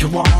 you want.